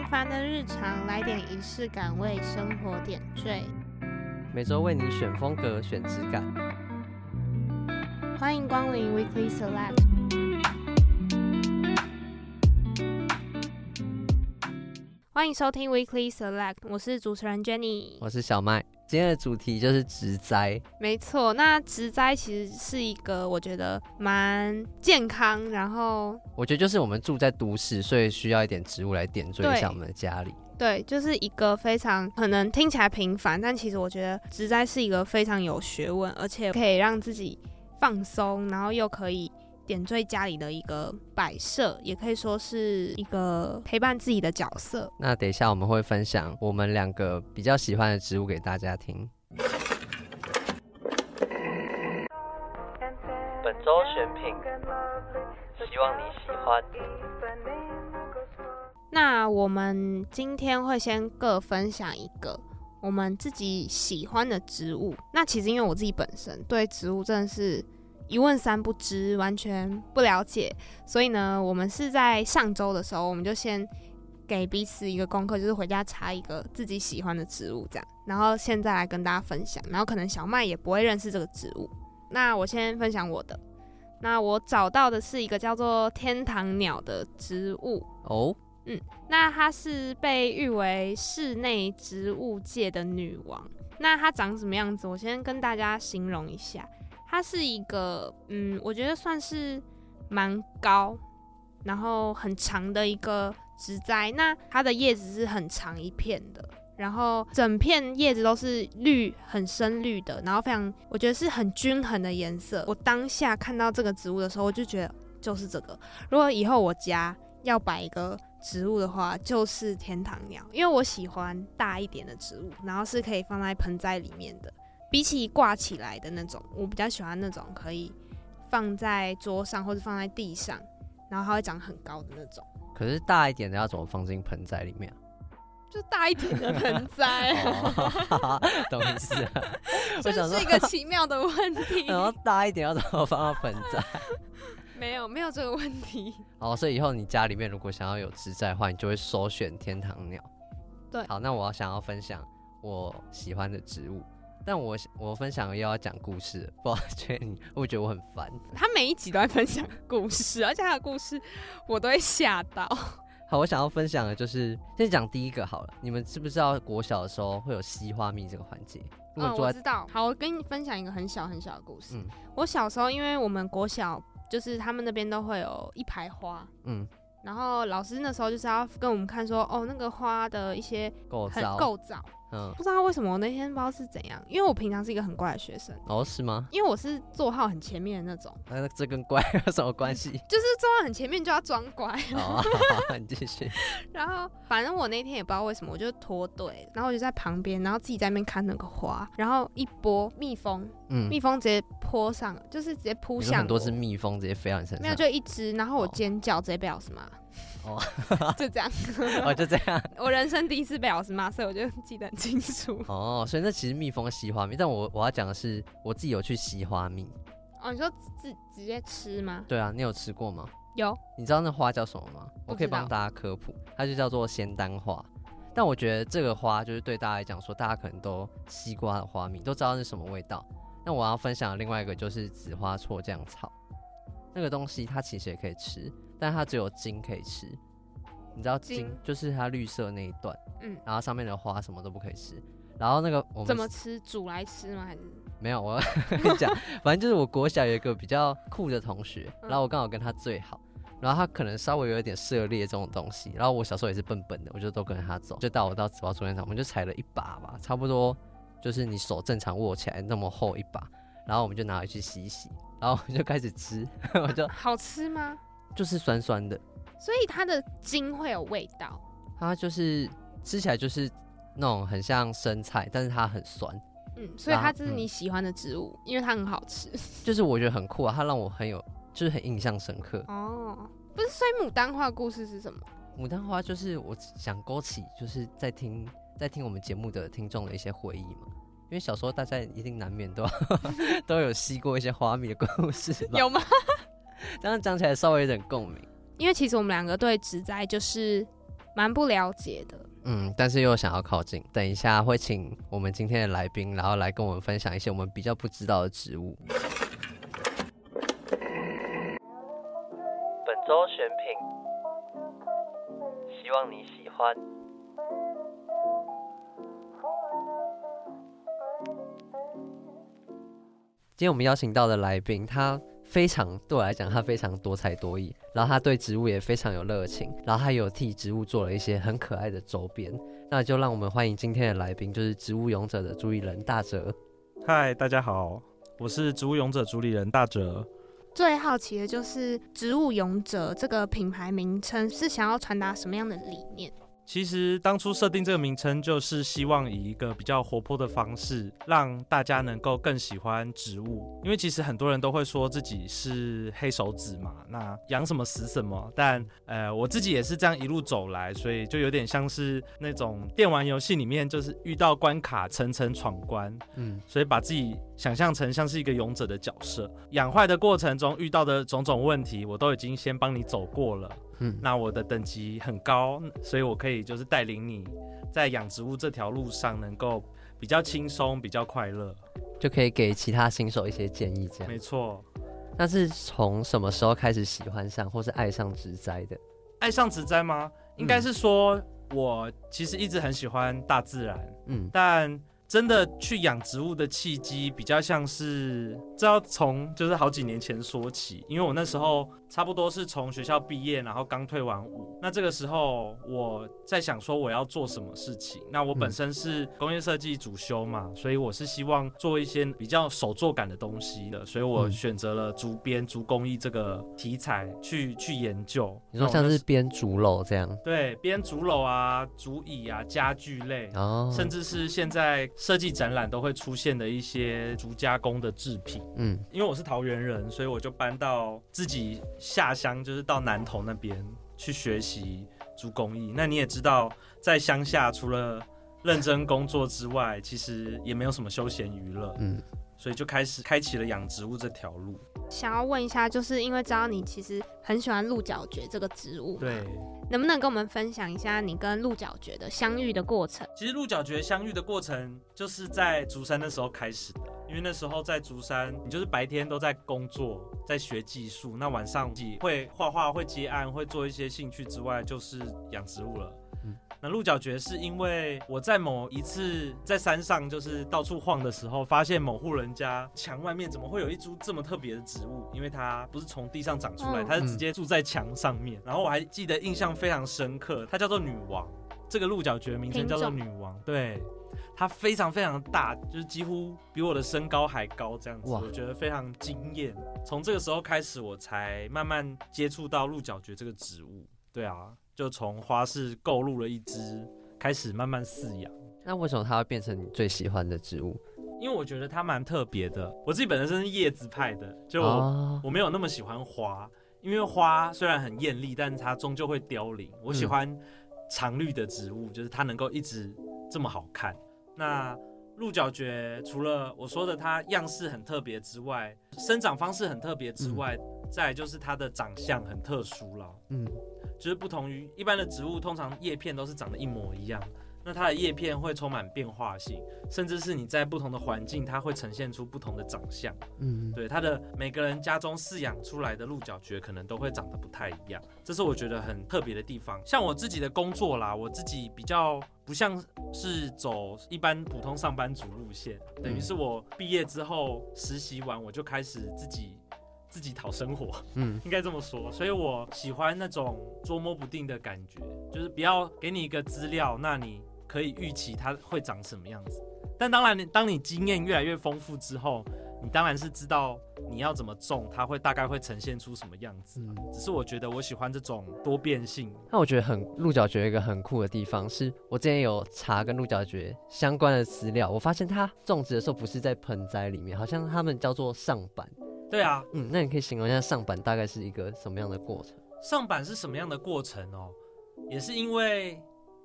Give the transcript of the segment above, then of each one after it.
平凡的日常，来点仪式感，为生活点缀。每周为你选风格，选质感。欢迎光临 Weekly Select。欢迎收听 Weekly Select，我是主持人 Jenny，我是小麦。今天的主题就是植栽，没错。那植栽其实是一个我觉得蛮健康，然后我觉得就是我们住在都市，所以需要一点植物来点缀一下我们的家里。对，就是一个非常可能听起来平凡，但其实我觉得植栽是一个非常有学问，而且可以让自己放松，然后又可以。点缀家里的一个摆设，也可以说是一个陪伴自己的角色。那等一下我们会分享我们两个比较喜欢的植物给大家听。本周选品，希望你喜欢。那我们今天会先各分享一个我们自己喜欢的植物。那其实因为我自己本身对植物真的是。一问三不知，完全不了解，所以呢，我们是在上周的时候，我们就先给彼此一个功课，就是回家查一个自己喜欢的植物，这样，然后现在来跟大家分享，然后可能小麦也不会认识这个植物，那我先分享我的，那我找到的是一个叫做天堂鸟的植物。哦，嗯，那它是被誉为室内植物界的女王，那它长什么样子？我先跟大家形容一下。它是一个，嗯，我觉得算是蛮高，然后很长的一个植栽。那它的叶子是很长一片的，然后整片叶子都是绿，很深绿的，然后非常，我觉得是很均衡的颜色。我当下看到这个植物的时候，我就觉得就是这个。如果以后我家要摆一个植物的话，就是天堂鸟，因为我喜欢大一点的植物，然后是可以放在盆栽里面的。比起挂起来的那种，我比较喜欢那种可以放在桌上或者放在地上，然后它会长很高的那种。可是大一点的要怎么放进盆栽里面？就大一点的盆栽，懂意思？这是一个奇妙的问题。然后大一点要怎么放到盆栽？没有，没有这个问题。哦，所以以后你家里面如果想要有植栽的话，你就会首选天堂鸟。对，好，那我要想要分享我喜欢的植物。但我我分享又要讲故事，不知道 觉得你会觉得我很烦？他每一集都在分享故事，而且他的故事我都会吓到。好，我想要分享的就是先讲第一个好了。你们知不知道国小的时候会有吸花蜜这个环节？嗯，我知道。好，我跟你分享一个很小很小的故事。嗯，我小时候，因为我们国小就是他们那边都会有一排花。嗯。然后老师那时候就是要跟我们看说，哦，那个花的一些构造，构造，嗯，不知道为什么我那天不知道是怎样，因为我平常是一个很乖的学生，哦，是吗？因为我是座号很前面的那种，那这跟乖 有什么关系？就是座号很前面就要装乖。哦，好，你继续。然后反正我那天也不知道为什么，我就脱队，然后我就在旁边，然后自己在那边看那个花，然后一波蜜蜂，嗯，蜜蜂直接扑上，就是直接扑向，很多只蜜蜂直接飞到你身上，没有就一只，然后我尖叫，哦、直接被老师骂。哦，就这样，哦，就这样。我人生第一次被老师骂，所以我就记得很清楚。哦，所以那其实蜜蜂吸花蜜，但我我要讲的是，我自己有去吸花蜜。哦，你说直直接吃吗？对啊，你有吃过吗？有。你知道那花叫什么吗？我可以帮大家科普，它就叫做仙丹花。但我觉得这个花就是对大家来讲说，大家可能都西瓜的花蜜，都知道是什么味道。那我要分享的另外一个就是紫花错酱草，那个东西它其实也可以吃。但它只有茎可以吃，你知道茎就是它绿色那一段，嗯，然后上面的花什么都不可以吃。然后那个我们怎么吃？煮来吃吗？还是没有？我 跟你讲，反正就是我国小有一个比较酷的同学，然后我刚好跟他最好，然后他可能稍微有一点涉猎这种东西，然后我小时候也是笨笨的，我就都跟着他走，就带我到紫花错酱草，我们就采了一把吧，差不多就是你手正常握起来那么厚一把，然后我们就拿回去洗一洗，然后我就开始吃，我就好吃吗？就是酸酸的，所以它的茎会有味道。它就是吃起来就是那种很像生菜，但是它很酸。嗯，所以它就是你喜欢的植物，嗯、因为它很好吃。就是我觉得很酷啊，它让我很有，就是很印象深刻。哦，不是，所以牡丹花的故事是什么？牡丹花就是我想勾起，就是在听在听我们节目的听众的一些回忆嘛。因为小时候大家一定难免都 都有吸过一些花蜜的故事吧，有吗？这样讲起来稍微有点共鸣，因为其实我们两个对植栽就是蛮不了解的。嗯，但是又想要靠近。等一下会请我们今天的来宾，然后来跟我们分享一些我们比较不知道的植物。本周选品，希望你喜欢。今天我们邀请到的来宾，他非常对我来讲，他非常多才多艺，然后他对植物也非常有热情，然后他有替植物做了一些很可爱的周边。那就让我们欢迎今天的来宾，就是植物勇者的主理人大哲。嗨，大家好，我是植物勇者主理人大哲。最好奇的就是植物勇者这个品牌名称是想要传达什么样的理念？其实当初设定这个名称，就是希望以一个比较活泼的方式，让大家能够更喜欢植物。因为其实很多人都会说自己是黑手指嘛，那养什么死什么。但呃，我自己也是这样一路走来，所以就有点像是那种电玩游戏里面，就是遇到关卡层层闯关，嗯，所以把自己想象成像是一个勇者的角色。养坏的过程中遇到的种种问题，我都已经先帮你走过了。嗯，那我的等级很高，所以我可以就是带领你在养植物这条路上能够比较轻松、比较快乐，就可以给其他新手一些建议。这样没错。那是从什么时候开始喜欢上或是爱上植栽的？爱上植栽吗？应该是说我其实一直很喜欢大自然，嗯，但。真的去养植物的契机比较像是，这要从就是好几年前说起，因为我那时候差不多是从学校毕业，然后刚退完伍。那这个时候我在想说我要做什么事情。那我本身是工业设计主修嘛，所以我是希望做一些比较手作感的东西的，所以我选择了竹编、竹工艺这个题材去去研究。你说像是编竹篓这样？对，编竹篓啊、竹椅啊、家具类，哦，甚至是现在。设计展览都会出现的一些竹加工的制品，嗯，因为我是桃园人，所以我就搬到自己下乡，就是到南投那边去学习做工艺。那你也知道，在乡下除了认真工作之外，其实也没有什么休闲娱乐，嗯，所以就开始开启了养植物这条路。想要问一下，就是因为知道你其实很喜欢鹿角蕨这个植物，对。能不能跟我们分享一下你跟鹿角蕨的相遇的过程？其实鹿角蕨相遇的过程就是在竹山那时候开始的，因为那时候在竹山，你就是白天都在工作，在学技术，那晚上自己会画画、会接案、会做一些兴趣之外，就是养植物了。那鹿角蕨是因为我在某一次在山上就是到处晃的时候，发现某户人家墙外面怎么会有一株这么特别的植物？因为它不是从地上长出来，它是直接住在墙上面。然后我还记得印象非常深刻，它叫做女王。这个鹿角蕨名称叫做女王，对，它非常非常大，就是几乎比我的身高还高这样子，我觉得非常惊艳。从这个时候开始，我才慢慢接触到鹿角蕨这个植物。对啊。就从花市购入了一只，开始慢慢饲养。那为什么它会变成你最喜欢的植物？因为我觉得它蛮特别的。我自己本身是叶子派的，就我，哦、我没有那么喜欢花，因为花虽然很艳丽，但是它终究会凋零。我喜欢常绿的植物，嗯、就是它能够一直这么好看。那鹿角蕨除了我说的它样式很特别之外，生长方式很特别之外，嗯、再来就是它的长相很特殊了。嗯。就是不同于一般的植物，通常叶片都是长得一模一样。那它的叶片会充满变化性，甚至是你在不同的环境，它会呈现出不同的长相。嗯，对，它的每个人家中饲养出来的鹿角蕨可能都会长得不太一样，这是我觉得很特别的地方。像我自己的工作啦，我自己比较不像是走一般普通上班族路线，等于是我毕业之后实习完，我就开始自己。自己讨生活，嗯，应该这么说，所以我喜欢那种捉摸不定的感觉，就是不要给你一个资料，那你可以预期它会长什么样子。但当然，你当你经验越来越丰富之后，你当然是知道你要怎么种，它会大概会呈现出什么样子。嗯，只是我觉得我喜欢这种多变性。那我觉得很鹿角蕨一个很酷的地方是，我之前有查跟鹿角蕨相关的资料，我发现它种植的时候不是在盆栽里面，好像他们叫做上板。对啊，嗯，那你可以形容一下上板大概是一个什么样的过程？上板是什么样的过程哦？也是因为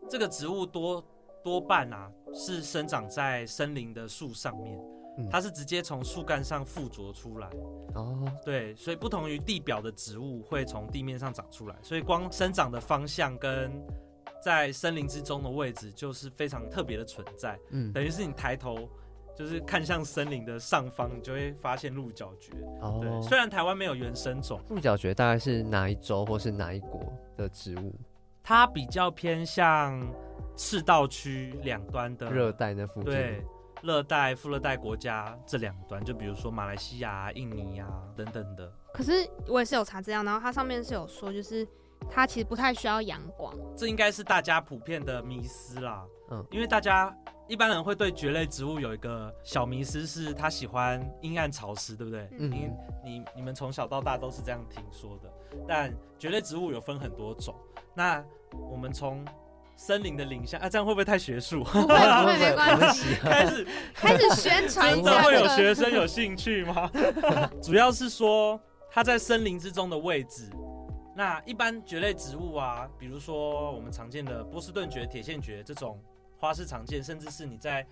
这个植物多多半啊是生长在森林的树上面，嗯、它是直接从树干上附着出来。哦，对，所以不同于地表的植物会从地面上长出来，所以光生长的方向跟在森林之中的位置就是非常特别的存在。嗯，等于是你抬头就是看向森林的上方，你就会发现鹿角蕨。哦，对，虽然台湾没有原生种，鹿角蕨大概是哪一洲或是哪一国的植物？它比较偏向赤道区两端的热带那附近。对。热带、副热带国家这两端，就比如说马来西亚、印尼啊等等的。可是我也是有查资料，然后它上面是有说，就是它其实不太需要阳光。这应该是大家普遍的迷思啦。嗯，因为大家一般人会对蕨类植物有一个小迷思，是它喜欢阴暗潮湿，对不对？嗯，你你你们从小到大都是这样听说的。但蕨类植物有分很多种，那我们从森林的林下啊，这样会不会太学术？不会，不会，没关系。开始开始宣传，真的会有学生有兴趣吗？主要是说它在森林之中的位置。那一般蕨类植物啊，比如说我们常见的波士顿蕨、铁线蕨这种花式常见，甚至是你在。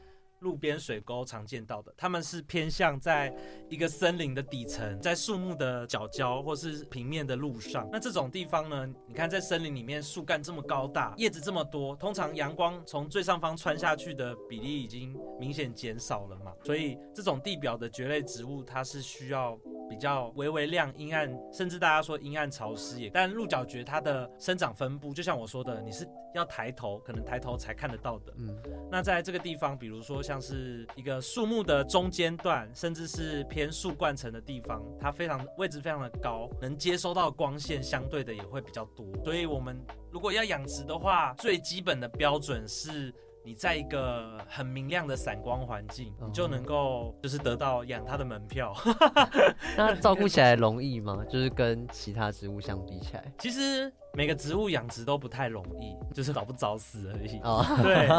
路边水沟常见到的，它们是偏向在一个森林的底层，在树木的角角或是平面的路上。那这种地方呢，你看在森林里面，树干这么高大，叶子这么多，通常阳光从最上方穿下去的比例已经明显减少了嘛。所以这种地表的蕨类植物，它是需要比较微微亮、阴暗，甚至大家说阴暗潮湿也。但鹿角蕨它的生长分布，就像我说的，你是要抬头，可能抬头才看得到的。嗯，那在这个地方，比如说像。像是一个树木的中间段，甚至是偏树冠层的地方，它非常位置非常的高，能接收到光线相对的也会比较多。所以，我们如果要养殖的话，最基本的标准是你在一个很明亮的散光环境，你就能够就是得到养它的门票。那照顾起来容易吗？就是跟其他植物相比起来，其实每个植物养殖都不太容易，就是早不早死而已。哦，对。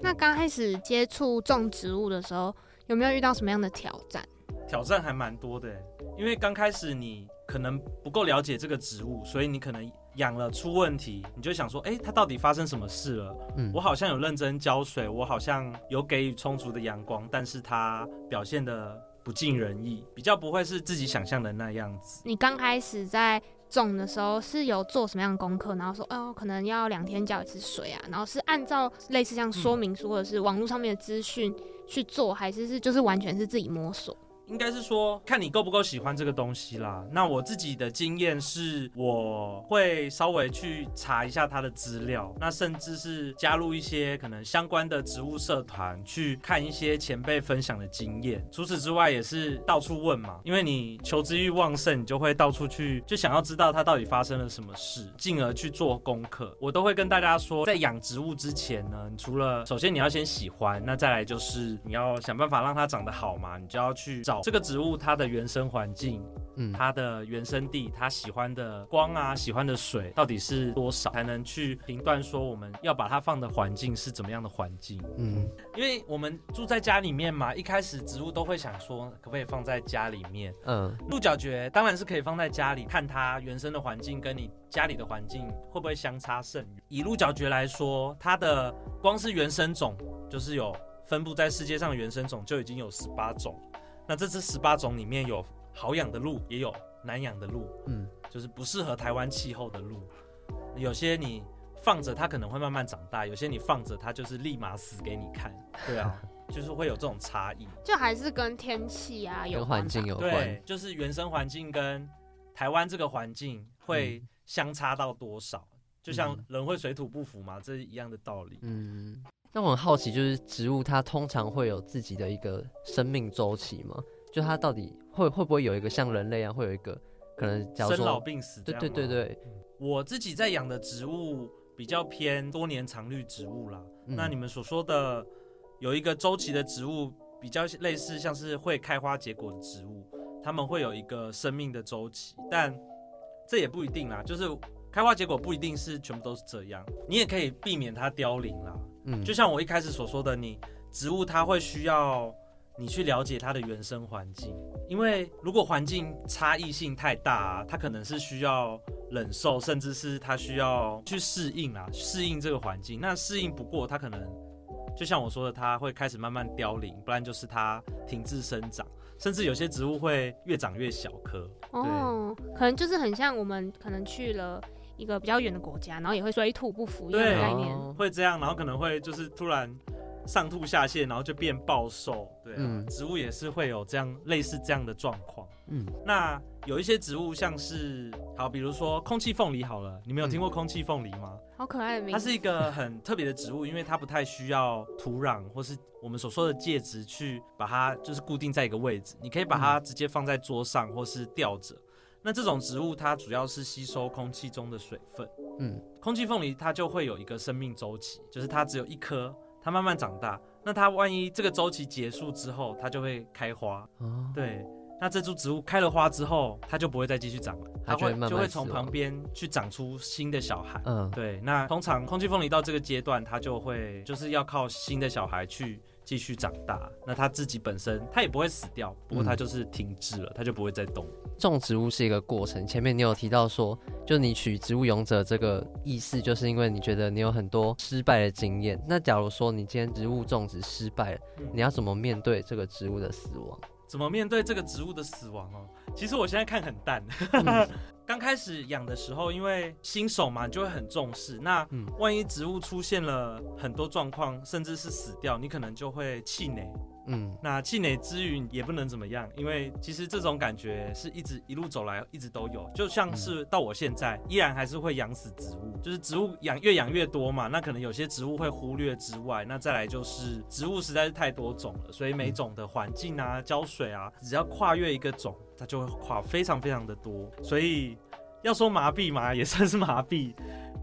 那刚开始接触种植物的时候，有没有遇到什么样的挑战？挑战还蛮多的，因为刚开始你可能不够了解这个植物，所以你可能养了出问题，你就想说，哎，它到底发生什么事了？嗯，我好像有认真浇水，我好像有给予充足的阳光，但是它表现得不尽人意，比较不会是自己想象的那样子。你刚开始在种的时候是有做什么样的功课？然后说，哦，可能要两天浇一次水啊，然后是按照类似像说明书或者是网络上面的资讯去做，还是是就是完全是自己摸索？应该是说，看你够不够喜欢这个东西啦。那我自己的经验是，我会稍微去查一下它的资料，那甚至是加入一些可能相关的植物社团，去看一些前辈分享的经验。除此之外，也是到处问嘛，因为你求知欲旺盛，你就会到处去，就想要知道它到底发生了什么事，进而去做功课。我都会跟大家说，在养植物之前呢，你除了首先你要先喜欢，那再来就是你要想办法让它长得好嘛，你就要去找。这个植物它的原生环境，嗯，它的原生地，它喜欢的光啊，喜欢的水到底是多少，才能去评断说我们要把它放的环境是怎么样的环境？嗯，因为我们住在家里面嘛，一开始植物都会想说可不可以放在家里面？嗯，鹿角蕨当然是可以放在家里，看它原生的环境跟你家里的环境会不会相差甚远。以鹿角蕨来说，它的光是原生种就是有分布在世界上的原生种就已经有十八种。那这次十八种里面有好养的鹿，也有难养的鹿，嗯，就是不适合台湾气候的鹿。有些你放着它可能会慢慢长大，有些你放着它就是立马死给你看。对啊，就是会有这种差异，就还是跟天气啊有环境有关，对，就是原生环境跟台湾这个环境会相差到多少，嗯，就像人会水土不服嘛，这是一样的道理。嗯。那我很好奇，就是植物它通常会有自己的一个生命周期吗？就它到底会会不会有一个像人类一样，会有一个可能叫生老病死？对对对对。我自己在养的植物比较偏多年常绿植物啦。嗯。那你们所说的有一个周期的植物，比较类似像是会开花结果的植物，它们会有一个生命的周期，但这也不一定啦。就是开花结果不一定是全部都是这样，你也可以避免它凋零啦。嗯，就像我一开始所说的，你植物它会需要你去了解它的原生环境，因为如果环境差异性太大啊，它可能是需要忍受，甚至是它需要去适应啊，适应这个环境。那适应不过，它可能就像我说的，它会开始慢慢凋零，不然就是它停滞生长，甚至有些植物会越长越小颗。哦，可能就是很像我们可能去了。一个比较远的国家，然后也会水土不服一样的概念，会这样，然后可能会就是突然上吐下泻，然后就变暴瘦。对、啊，嗯、植物也是会有这样类似这样的状况。嗯，那有一些植物像是好，比如说空气凤梨好了，你们有听过空气凤梨吗？好可爱的名字。它是一个很特别的植物，因为它不太需要土壤或是我们所说的介质去把它就是固定在一个位置，你可以把它直接放在桌上或是吊着。那这种植物它主要是吸收空气中的水分。嗯，空气凤梨它就会有一个生命周期，就是它只有一颗，它慢慢长大。那它万一这个周期结束之后，它就会开花。哦，对。那这株植物开了花之后，它就不会再继续长了，它会就会从旁边去长出新的小孩。嗯，对。那通常空气凤梨到这个阶段，它就会就是要靠新的小孩去继续长大。那它自己本身它也不会死掉，不过它就是停滞了，它就不会再动。种植物是一个过程，前面你有提到说，就你取植物勇者这个意思，就是因为你觉得你有很多失败的经验。那假如说你今天植物种植失败了，你要怎么面对这个植物的死亡？怎么面对这个植物的死亡哦？其实我现在看很淡。刚开始养的时候，因为新手嘛，你就会很重视。那万一植物出现了很多状况，甚至是死掉，你可能就会气馁。嗯，那气馁之余也不能怎么样，因为其实这种感觉是一直一路走来一直都有，就像是到我现在依然还是会养死植物，就是植物养越养越多嘛，那可能有些植物会忽略之外，那再来就是植物实在是太多种了，所以每种的环境啊、浇水啊，只要跨越一个种，它就会跨非常非常的多，所以要说麻痹嘛，也算是麻痹。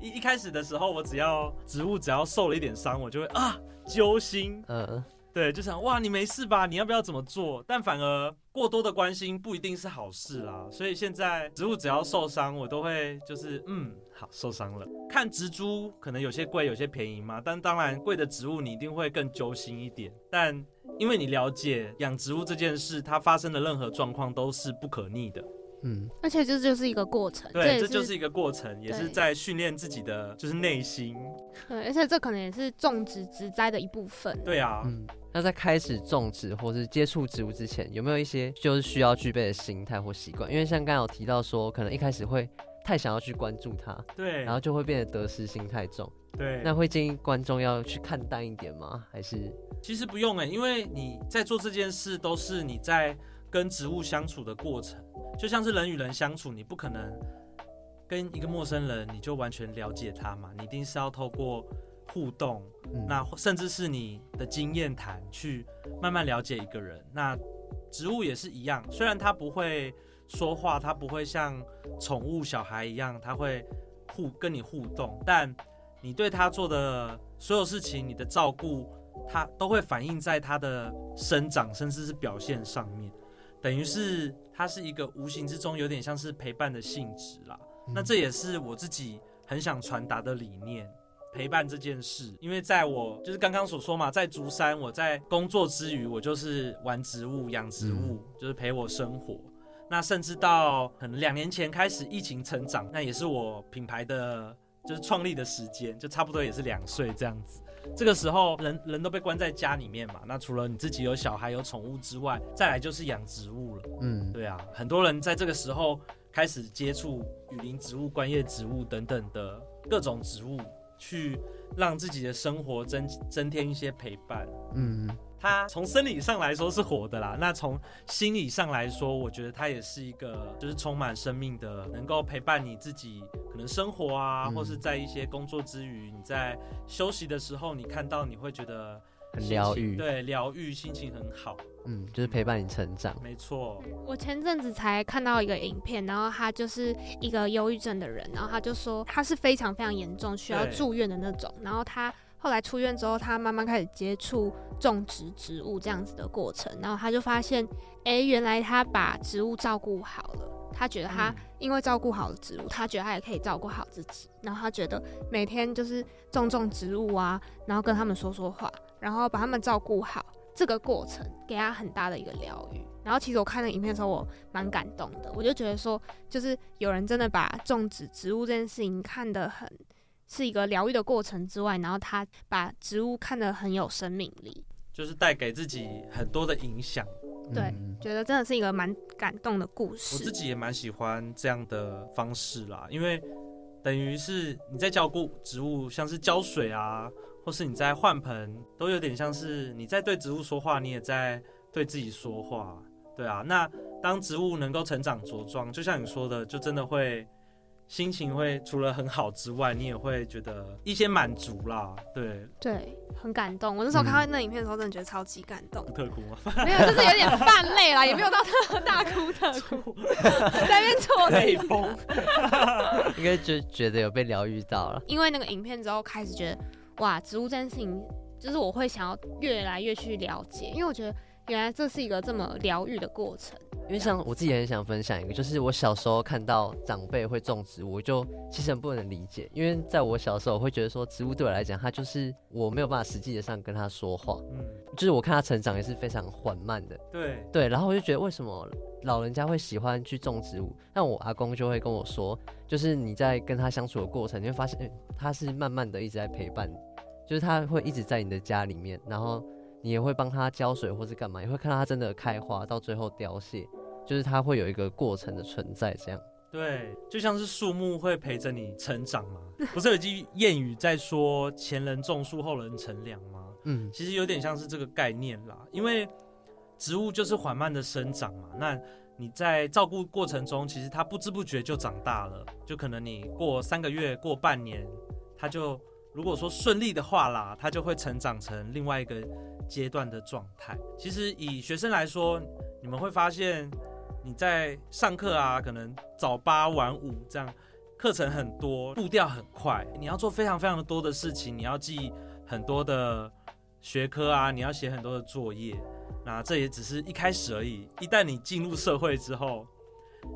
一一开始的时候，我只要植物只要受了一点伤，我就会啊揪心，嗯。对，就想哇，你没事吧？你要不要怎么做？但反而过多的关心不一定是好事啦。所以现在植物只要受伤，我都会就是嗯，好，受伤了。看植株可能有些贵，有些便宜嘛。但当然贵的植物你一定会更揪心一点。但因为你了解养植物这件事，它发生的任何状况都是不可逆的。嗯，而且这就是一个过程，对，这就是一个过程，也是在训练自己的就是内心。对，而且这可能也是种植植栽的一部分。对啊，嗯。那在开始种植或是接触植物之前，有没有一些就是需要具备的心态或习惯？因为像刚刚有提到说，可能一开始会太想要去关注它，对，然后就会变得得失心太重，对。那会建议观众要去看淡一点吗？还是？其实不用哎、欸，因为你在做这件事都是你在跟植物相处的过程，就像是人与人相处，你不可能跟一个陌生人你就完全了解他嘛，你一定是要透过。互动，那甚至是你的经验谈，去慢慢了解一个人。那植物也是一样，虽然它不会说话，它不会像宠物小孩一样，它会互跟你互动，但你对它做的所有事情，你的照顾，它都会反映在它的生长，甚至是表现上面。等于是它是一个无形之中有点像是陪伴的性质啦。那这也是我自己很想传达的理念。陪伴这件事，因为在我就是刚刚所说嘛，在竹山，我在工作之余，我就是玩植物、养植物，就是陪我生活。那甚至到可能两年前开始疫情成长，那也是我品牌的就是创立的时间，就差不多也是两岁这样子。这个时候人人都被关在家里面嘛，那除了你自己有小孩有宠物之外，再来就是养植物了。嗯，对啊，很多人在这个时候开始接触雨林植物、观叶植物等等的各种植物。去让自己的生活增增添一些陪伴，嗯，它从生理上来说是活的啦，那从心理上来说，我觉得它也是一个就是充满生命的，能够陪伴你自己可能生活啊，嗯、或是在一些工作之余，你在休息的时候，你看到你会觉得。很疗愈，对，疗愈，心情很好，嗯，就是陪伴你成长，没错。我前阵子才看到一个影片，然后他就是一个忧郁症的人，然后他就说他是非常非常严重，需要住院的那种。然后他后来出院之后，他慢慢开始接触种植植物这样子的过程，然后他就发现，哎、欸，原来他把植物照顾好了。他觉得他因为照顾好了植物，他觉得他也可以照顾好自己。然后他觉得每天就是种种植物啊，然后跟他们说说话。然后把他们照顾好，这个过程给他很大的一个疗愈。然后其实我看那影片的时候，我蛮感动的。我就觉得说，就是有人真的把种植植物这件事情看得很是一个疗愈的过程之外，然后他把植物看得很有生命力，就是带给自己很多的影响。对，嗯、觉得真的是一个蛮感动的故事。我自己也蛮喜欢这样的方式啦，因为。等于是你在照顾植物，像是浇水啊，或是你在换盆，都有点像是你在对植物说话，你也在对自己说话，对啊。那当植物能够成长茁壮，就像你说的，就真的会。心情会除了很好之外，你也会觉得一些满足啦，对对，很感动。我那时候看到那影片的时候，真的觉得超级感动。特哭吗？没有，就是有点泛泪啦，也没有到特大哭特哭，在那边错泪风。应该觉觉得有被疗愈到了。因为那个影片之后，开始觉得哇，植物这件事情，就是我会想要越来越去了解，因为我觉得原来这是一个这么疗愈的过程。因为像我自己也很想分享一个，就是我小时候看到长辈会种植物，我就其实很不能理解。因为在我小时候，我会觉得说植物对我来讲，它就是我没有办法实际的上跟它说话。嗯，就是我看它成长也是非常缓慢的。对对，然后我就觉得为什么老人家会喜欢去种植物？那我阿公就会跟我说，就是你在跟他相处的过程，你会发现他是慢慢的一直在陪伴你，就是他会一直在你的家里面，然后。你也会帮它浇水或是干嘛，也会看到它真的开花，到最后凋谢，就是它会有一个过程的存在，这样。对，就像是树木会陪着你成长嘛，不是有句谚语在说前人种树，后人乘凉吗？嗯，其实有点像是这个概念啦，因为植物就是缓慢的生长嘛，那你在照顾过程中，其实它不知不觉就长大了，就可能你过三个月、过半年，它就如果说顺利的话啦，它就会成长成另外一个。阶段的状态，其实以学生来说，你们会发现你在上课啊，可能早八晚五这样，课程很多，步调很快，你要做非常非常的多的事情，你要记很多的学科啊，你要写很多的作业，那这也只是一开始而已。一旦你进入社会之后，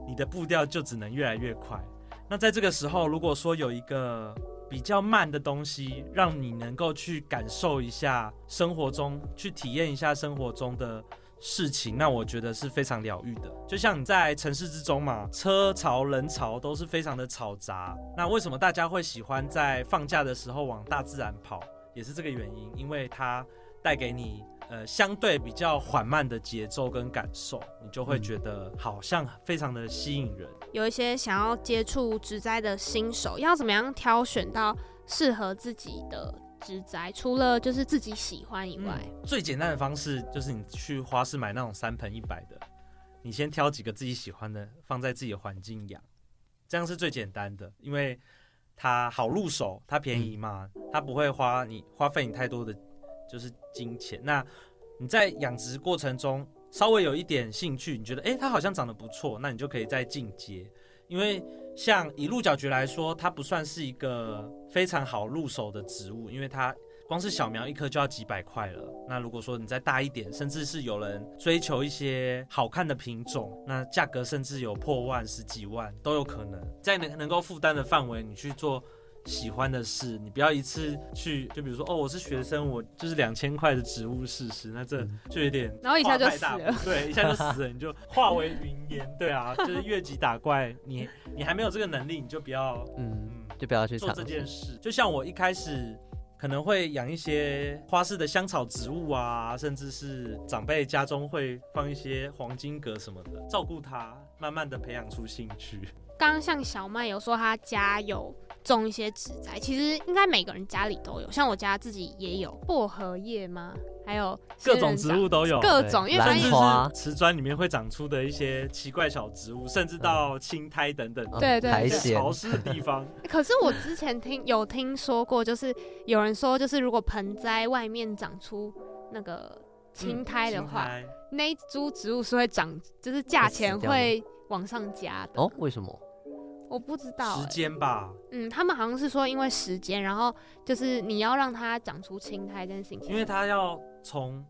你的步调就只能越来越快。那在这个时候，如果说有一个比较慢的东西，让你能够去感受一下生活中，去体验一下生活中的事情，那我觉得是非常疗愈的。就像你在城市之中嘛，车潮人潮都是非常的嘈杂。那为什么大家会喜欢在放假的时候往大自然跑，也是这个原因，因为它带给你。呃，相对比较缓慢的节奏跟感受，你就会觉得好像非常的吸引人。有一些想要接触植栽的新手，要怎么样挑选到适合自己的植栽？除了就是自己喜欢以外，最简单的方式就是你去花市买那种三盆一百的，你先挑几个自己喜欢的，放在自己的环境养，这样是最简单的，因为它好入手，它便宜嘛，它不会花你花费你太多的。就是金钱。那你在养殖过程中稍微有一点兴趣，你觉得诶、它好像长得不错，那你就可以再进阶。因为像以鹿角蕨来说，它不算是一个非常好入手的植物，因为它光是小苗一颗就要几百块了。那如果说你再大一点，甚至是有人追求一些好看的品种，那价格甚至有破万、十几万都有可能。在能能够负担的范围，你去做。喜欢的事，你不要一次去，就比如说，哦，我是学生，我就是两千块的植物试试，那这就有点，然后一下就死了，对，一下就死了，你就化为云烟，对啊，就是越级打怪，你你还没有这个能力，你就不要，嗯，就不要去做这件事。就像我一开始可能会养一些花式的香草植物啊，甚至是长辈家中会放一些黄金葛什么的，照顾它，慢慢的培养出兴趣。刚刚像小麦有说他家有种一些植栽，其实应该每个人家里都有，像我家自己也有薄荷叶吗？还有各种植物都有，各种，因为兰花、瓷砖里面会长出的一些奇怪小植物，甚至到青苔等等，对对对，潮湿的地方。可是我之前听有听说过，就是有人说，就是如果盆栽外面长出那个青苔的话，嗯、那一株植物是会长，就是价钱会往上加的哦？为什么？我不知道、欸、时间吧，嗯，他们好像是说因为时间，然后就是你要让它长出青苔这件事情，因为它要从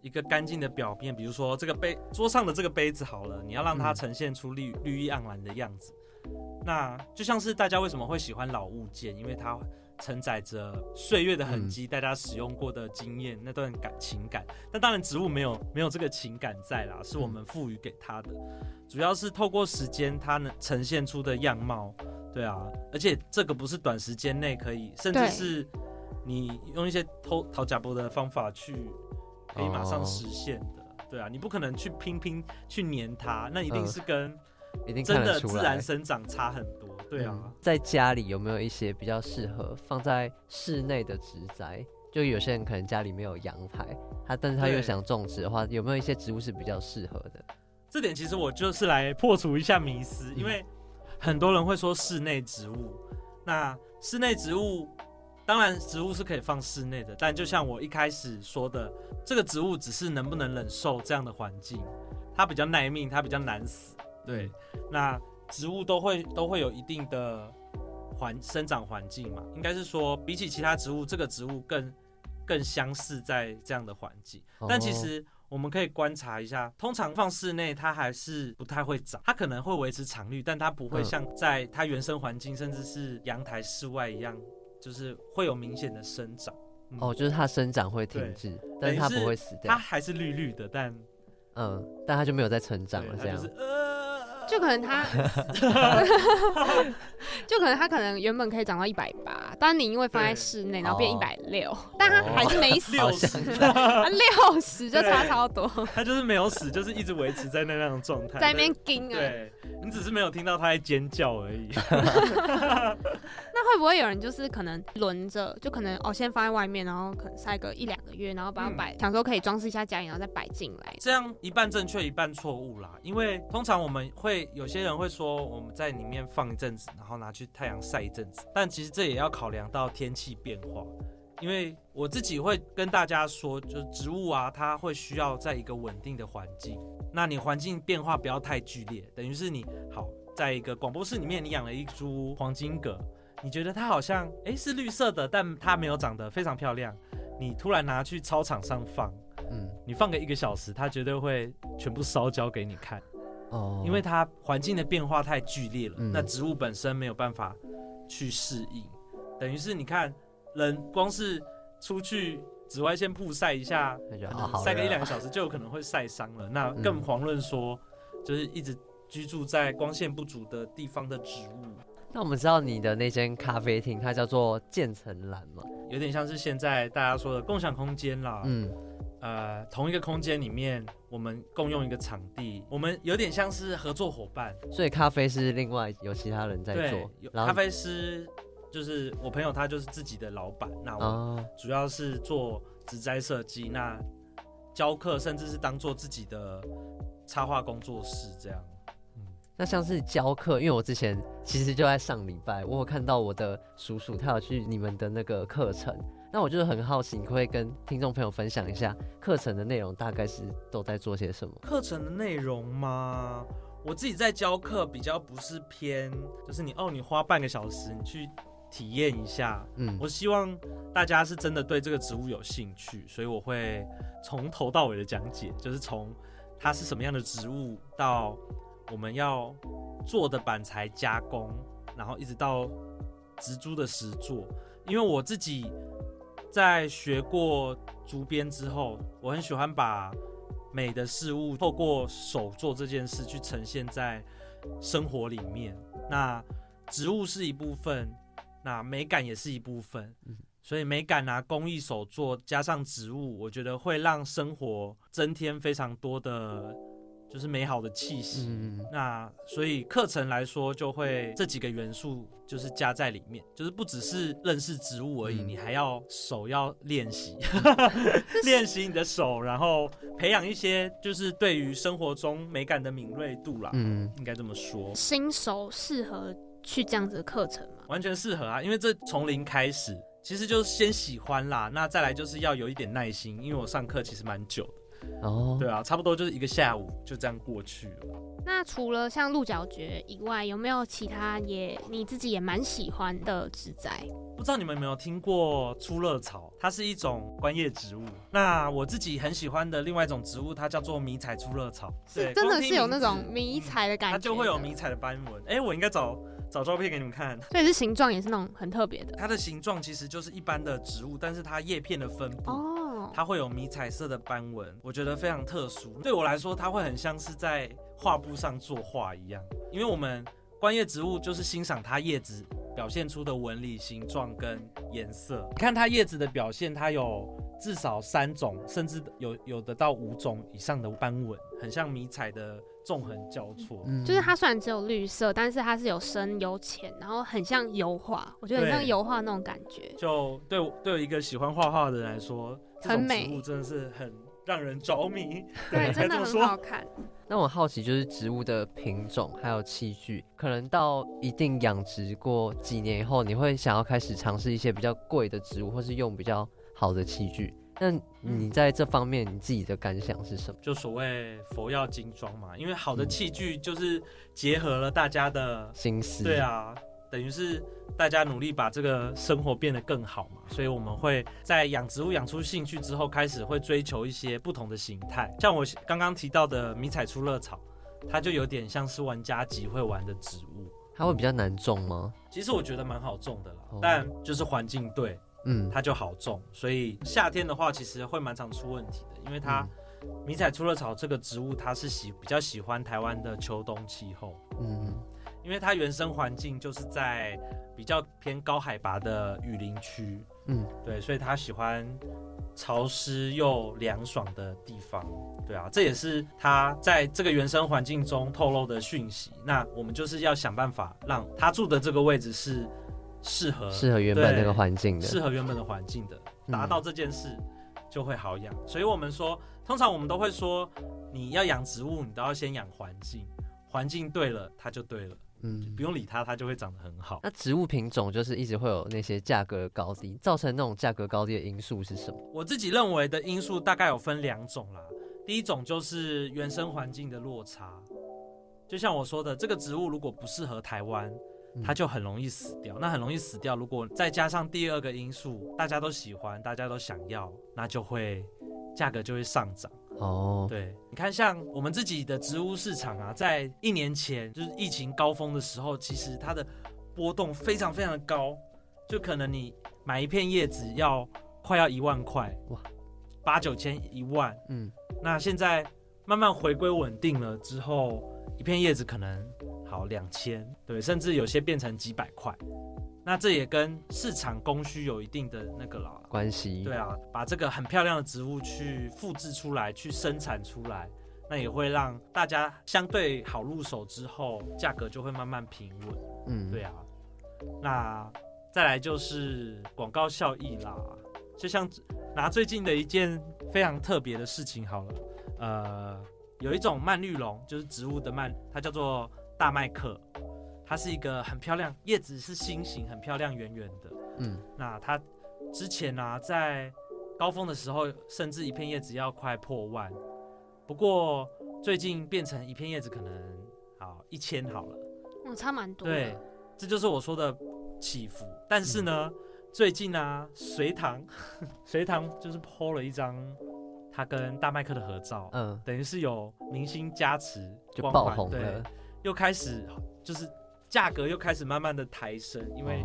一个干净的表面，比如说这个杯桌上的这个杯子好了，你要让它呈现出绿、嗯、绿意盎然的样子，那就像是大家为什么会喜欢老物件，因为它。承载着岁月的痕迹，大家使用过的经验，那段感情感。但当然，植物没有没有这个情感在啦，是我们赋予给它的。主要是透过时间，它能呈现出的样貌。对啊，而且这个不是短时间内可以，甚至是你用一些偷讨假波的方法去可以马上实现的。对啊，你不可能去拼拼去粘它，那一定是跟真的自然生长差很多。对啊、嗯，在家里有没有一些比较适合放在室内的植栽？就有些人可能家里没有阳台，他但是他又想种植的话，有没有一些植物是比较适合的？这点其实我就是来破除一下迷思，因为很多人会说室内植物，那室内植物当然植物是可以放室内的，但就像我一开始说的，这个植物只是能不能忍受这样的环境，它比较耐命，它比较难死。对，那植物都会都会有一定的环生长环境嘛，应该是说比起其他植物，这个植物更更相似在这样的环境，但其实。我们可以观察一下，通常放室内它还是不太会长，它可能会维持常绿，但它不会像在它原生环境，甚至是阳台室外一样，就是会有明显的生长。嗯、哦，就是它生长会停滞，但是它不会死掉，它还是绿绿的，但嗯，但它就没有再成长了，这样。就可能他，就可能他可能原本可以长到一百八，但你因为放在室内，然后变一百六，但他还是没死，六十，六十就差超多。他就是没有死，就是一直维持在那样的状态，在那边盯啊。对，你只是没有听到它在尖叫而已。那会不会有人就是可能轮着，就可能哦先放在外面，然后可能晒个一两个月，然后把它摆，想说可以装饰一下家里，然后再摆进来。这样一半正确，一半错误啦。因为通常我们会。有些人会说，我们在里面放一阵子，然后拿去太阳晒一阵子。但其实这也要考量到天气变化，因为我自己会跟大家说，就是植物啊，它会需要在一个稳定的环境。那你环境变化不要太剧烈，等于是你好在一个广播室里面，你养了一株黄金葛，你觉得它好像诶是绿色的，但它没有长得非常漂亮。你突然拿去操场上放，嗯，你放个一个小时，它绝对会全部烧焦给你看。哦，因为它环境的变化太剧烈了，嗯，那植物本身没有办法去适应，等于是你看，人光是出去紫外线曝晒一下，晒个一两个小时就有可能会晒伤了，那更遑论说就是一直居住在光线不足的地方的植物。那我们知道你的那间咖啡厅，它叫做渐层蓝嘛，有点像是现在大家说的共享空间啦，嗯。呃，同一个空间里面，我们共用一个场地，我们有点像是合作伙伴。所以咖啡是另外有其他人在做。对，咖啡师就是我朋友，他就是自己的老板。那我主要是做植栽设计，那教课甚至是当做自己的插画工作室这样。嗯，那像是教课，因为我之前其实就在上礼拜，我有看到我的叔叔他有去你们的那个课程。那我就是很好奇，你可，可以跟听众朋友分享一下课程的内容，大概是都在做些什么？课程的内容吗？我自己在教课，比较不是偏，就是你哦，你花半个小时你去体验一下。嗯，我希望大家是真的对这个植物有兴趣，所以我会从头到尾的讲解，就是从它是什么样的植物，到我们要做的板材加工，然后一直到植株的实作，因为我自己。在学过竹编之后，我很喜欢把美的事物透过手做这件事去呈现在生活里面。那植物是一部分，那美感也是一部分。所以美感啊，工艺手作加上植物，我觉得会让生活增添非常多的。就是美好的气息，嗯，那所以课程来说，就会这几个元素就是加在里面，就是不只是认识植物而已，嗯，你还要手要练习，练习你的手，然后培养一些就是对于生活中美感的敏锐度啦，嗯，应该这么说。新手适合去这样子的课程吗？完全适合啊，因为这从零开始，其实就是先喜欢啦，那再来就是要有一点耐心，因为我上课其实蛮久的。哦，对啊，差不多就是一个下午就这样过去了。那除了像鹿角蕨以外，有没有其他也你自己也蛮喜欢的植栽？不知道你们有没有听过粗热草？它是一种观叶植物。那我自己很喜欢的另外一种植物，它叫做迷彩粗热草。是真的是有那种迷彩的感觉，它就会有迷彩的斑纹。哎、欸，我应该找找照片给你们看。所以是形状也是那种很特别的。它的形状其实就是一般的植物，但是它叶片的分布。哦它会有迷彩色的斑纹，我觉得非常特殊。对我来说，它会很像是在画布上作画一样。因为我们观叶植物就是欣赏它叶子表现出的纹理、形状跟颜色。你看它叶子的表现，它有至少三种，甚至有有的到五种以上的斑纹，很像迷彩的纵横交错。嗯，就是它虽然只有绿色，但是它是有深有浅，然后很像油画，我觉得很像油画那种感觉。就对对，一个喜欢画画的人来说，很美，植物真的是很让人着迷。对，真的很好看。那我好奇，就是植物的品种还有器具，可能到一定养殖过几年以后，你会想要开始尝试一些比较贵的植物，或是用比较好的器具。那你在这方面，你自己的感想是什么？就所谓佛要金装嘛，因为好的器具就是结合了大家的心思。对啊。等于是大家努力把这个生活变得更好嘛，所以我们会在养植物养出兴趣之后，开始会追求一些不同的形态。像我刚刚提到的迷彩出乐草，它就有点像是玩家级会玩的植物。它会比较难种吗？其实我觉得蛮好种的啦，但就是环境对，嗯，它就好种。所以夏天的话，其实会蛮常出问题的，因为它迷彩出了草这个植物，它是喜比较喜欢台湾的秋冬气候，嗯。因为它原生环境就是在比较偏高海拔的雨林区，嗯，对，所以它喜欢潮湿又凉爽的地方，对啊，这也是它在这个原生环境中透露的讯息。那我们就是要想办法让它住的这个位置是适合适合原本那个环境的，适合原本的环境的，达到这件事就会好养。所以我们说，通常我们都会说，你要养植物，你都要先养环境，环境对了，它就对了。嗯，不用理它，它就会长得很好。那植物品种就是一直会有那些价格高低，造成那种价格高低的因素是什么？我自己认为的因素大概有分两种啦。第一种就是原生环境的落差，就像我说的，这个植物如果不适合台湾，它就很容易死掉。那很容易死掉，如果再加上第二个因素，大家都喜欢，大家都想要，那就会价格就会上涨。哦，对，你看，像我们自己的植物市场啊，在一年前就是疫情高峰的时候，其实它的波动非常非常的高，就可能你买一片叶子要快要一万块，哇，八九千一万，嗯，那现在慢慢回归稳定了之后，一片叶子可能好两千，对，甚至有些变成几百块。那这也跟市场供需有一定的那个了关系。对啊，把这个很漂亮的植物去复制出来，去生产出来，那也会让大家相对好入手之后，价格就会慢慢平稳。嗯，对啊。那再来就是广告效益啦，就像拿最近的一件非常特别的事情好了，呃，有一种蔓绿绒，就是植物的蔓，它叫做大麦克。它是一个很漂亮，叶子是心形，很漂亮，圆圆的。嗯，那它之前呢、啊，在高峰的时候，甚至一片叶子要快破万。不过最近变成一片叶子可能好一千好了，嗯，差蛮多。对，这就是我说的起伏。但是呢，嗯、最近呢、啊，隋唐，隋唐就是 po 了一张他跟大麦克的合照，嗯，等于是有明星加持，就爆红了，对，又开始就是。价格又开始慢慢的抬升，因为